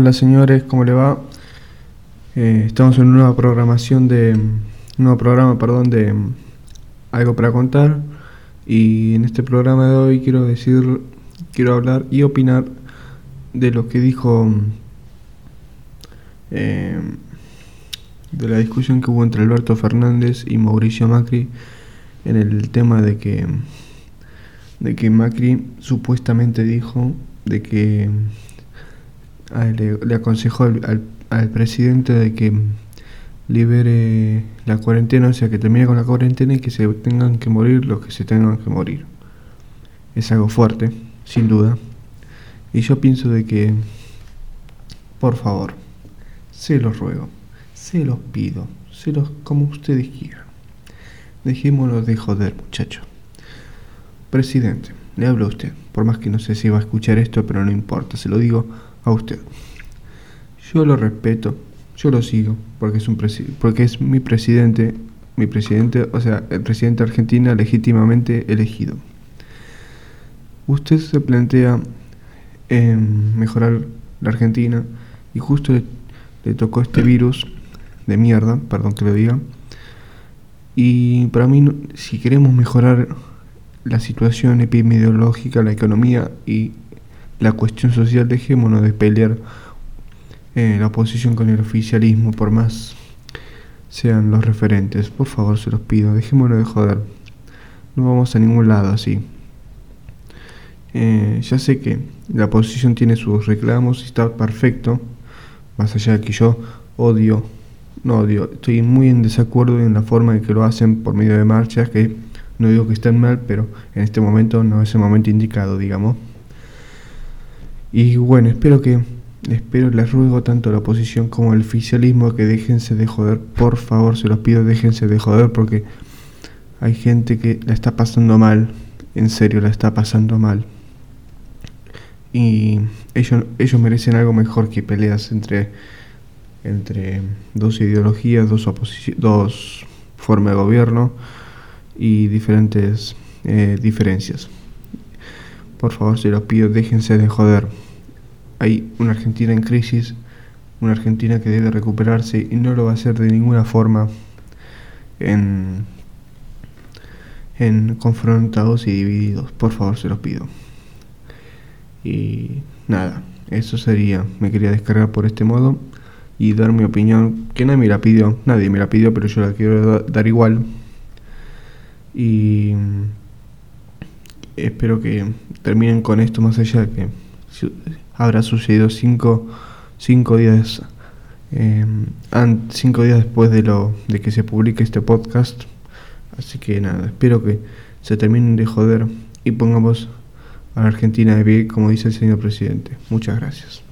Hola señores, ¿cómo le va? Eh, estamos en una nueva programación de. Un nuevo programa, perdón, de mm, Algo para contar. Y en este programa de hoy quiero decir. Quiero hablar y opinar de lo que dijo. mm, eh, de la discusión que hubo entre Alberto Fernández y Mauricio Macri en el tema de que. de que Macri supuestamente dijo de que le, le aconsejó al, al- al presidente de que libere la cuarentena, o sea, que termine con la cuarentena y que se tengan que morir los que se tengan que morir. Es algo fuerte, sin duda. Y yo pienso de que, por favor, se los ruego, se los pido, se los como ustedes quieran. Dejémonos de joder, muchacho. Presidente, le hablo a usted, por más que no sé si va a escuchar esto, pero no importa, se lo digo a usted. Yo lo respeto, yo lo sigo, porque es un porque es mi presidente, mi presidente, o sea, el presidente de Argentina legítimamente elegido. Usted se plantea mejorar la Argentina y justo le, tocó este virus de mierda, perdón que lo diga. Y para mí, si queremos mejorar la situación epidemiológica, la economía y la cuestión social, dejémonos de pelear eh, la oposición con el oficialismo, por más sean los referentes. Por favor, se los pido, dejémonos de joder. No vamos a ningún lado así. Eh, ya sé que la oposición tiene sus reclamos y está perfecto, más allá de que yo odio, no odio, estoy muy en desacuerdo en la forma en que lo hacen por medio de marchas, que no digo que estén mal, pero en este momento no es el momento indicado, digamos. Y bueno, espero que, espero, les ruego tanto a la oposición como al oficialismo que déjense de joder, por favor, se los pido, déjense de joder porque hay gente que la está pasando mal, en serio la está pasando mal. Y ellos, ellos merecen algo mejor que peleas entre, entre dos ideologías, dos, dos formas de gobierno y diferentes eh, diferencias. Por favor, se los pido, déjense de joder. Hay una Argentina en crisis, una Argentina que debe recuperarse y no lo va a hacer de ninguna forma en, en confrontados y divididos. Por favor, se los pido. Y nada, eso sería. Me quería descargar por este modo y dar mi opinión, que nadie me la pidió, nadie me la pidió, pero yo la quiero da- dar igual. Y espero que terminen con esto más allá de que habrá sucedido cinco, cinco días eh, cinco días después de lo de que se publique este podcast. Así que nada espero que se terminen de joder y pongamos a la Argentina de pie como dice el señor presidente. Muchas gracias